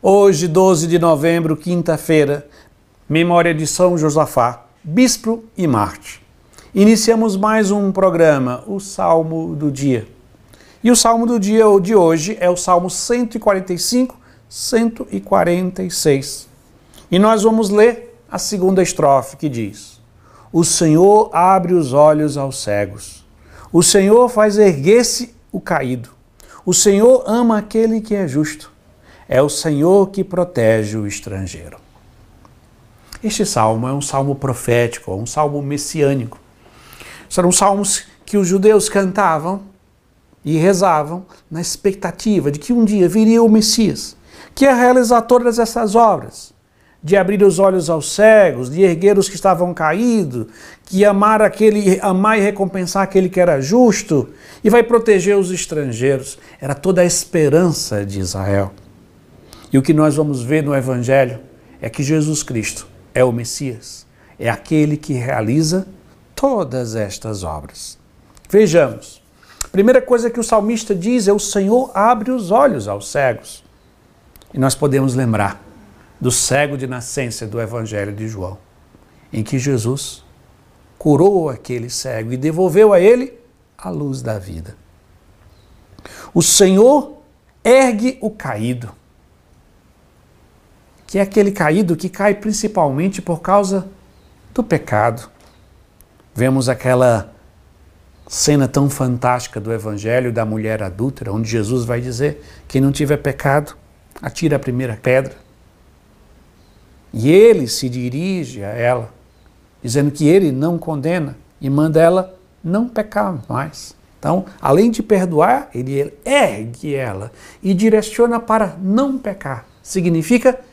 Hoje, 12 de novembro, quinta-feira, memória de São Josafá, bispo e Marte. Iniciamos mais um programa, o Salmo do Dia. E o Salmo do dia de hoje é o Salmo 145, 146. E nós vamos ler a segunda estrofe que diz: O Senhor abre os olhos aos cegos. O Senhor faz erguer-se o caído. O Senhor ama aquele que é justo. É o Senhor que protege o estrangeiro. Este salmo é um salmo profético, um salmo messiânico. São salmos que os judeus cantavam e rezavam na expectativa de que um dia viria o Messias, que ia realizar todas essas obras, de abrir os olhos aos cegos, de erguer os que estavam caídos, que amar aquele, amar e recompensar aquele que era justo, e vai proteger os estrangeiros. Era toda a esperança de Israel. E o que nós vamos ver no Evangelho é que Jesus Cristo é o Messias, é aquele que realiza todas estas obras. Vejamos. A primeira coisa que o salmista diz é: O Senhor abre os olhos aos cegos. E nós podemos lembrar do cego de nascença do Evangelho de João, em que Jesus curou aquele cego e devolveu a ele a luz da vida. O Senhor ergue o caído que é aquele caído que cai principalmente por causa do pecado. Vemos aquela cena tão fantástica do Evangelho da mulher adúltera, onde Jesus vai dizer: quem não tiver pecado, atira a primeira pedra. E ele se dirige a ela, dizendo que ele não condena e manda ela não pecar mais. Então, além de perdoar, ele ergue ela e direciona para não pecar. Significa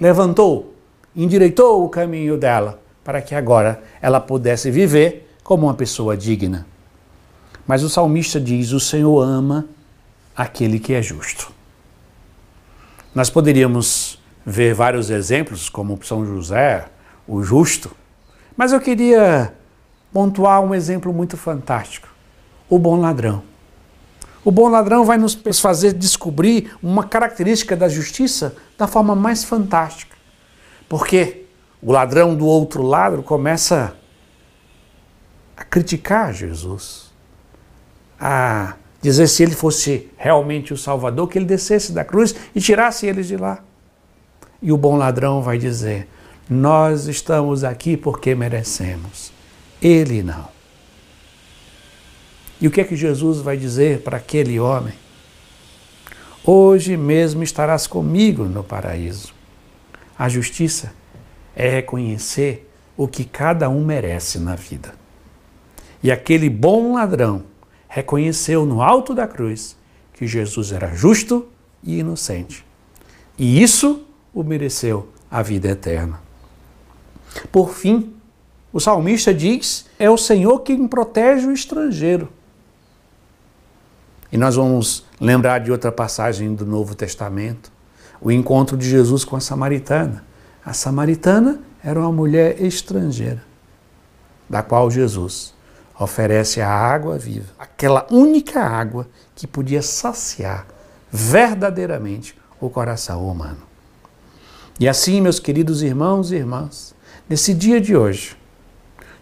levantou, endireitou o caminho dela, para que agora ela pudesse viver como uma pessoa digna. Mas o salmista diz: O Senhor ama aquele que é justo. Nós poderíamos ver vários exemplos, como São José, o justo, mas eu queria pontuar um exemplo muito fantástico: o bom ladrão. O bom ladrão vai nos fazer descobrir uma característica da justiça da forma mais fantástica. Porque o ladrão do outro lado começa a criticar Jesus, a dizer se ele fosse realmente o Salvador, que ele descesse da cruz e tirasse eles de lá. E o bom ladrão vai dizer: Nós estamos aqui porque merecemos, ele não. E o que é que Jesus vai dizer para aquele homem? Hoje mesmo estarás comigo no paraíso. A justiça é reconhecer o que cada um merece na vida. E aquele bom ladrão reconheceu no alto da cruz que Jesus era justo e inocente. E isso o mereceu a vida eterna. Por fim, o salmista diz: é o Senhor quem protege o estrangeiro. E nós vamos lembrar de outra passagem do Novo Testamento, o encontro de Jesus com a samaritana. A samaritana era uma mulher estrangeira, da qual Jesus oferece a água viva, aquela única água que podia saciar verdadeiramente o coração humano. E assim, meus queridos irmãos e irmãs, nesse dia de hoje,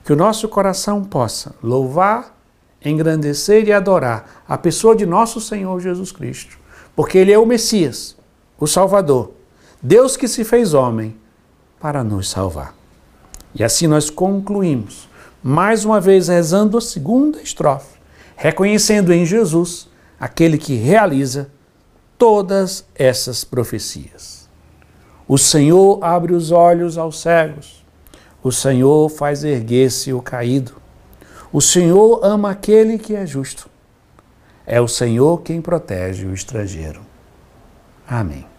que o nosso coração possa louvar engrandecer e adorar a pessoa de nosso Senhor Jesus Cristo, porque Ele é o Messias, o Salvador, Deus que se fez homem para nos salvar. E assim nós concluímos, mais uma vez rezando a segunda estrofe, reconhecendo em Jesus aquele que realiza todas essas profecias. O Senhor abre os olhos aos cegos, o Senhor faz erguer-se o caído, o Senhor ama aquele que é justo. É o Senhor quem protege o estrangeiro. Amém.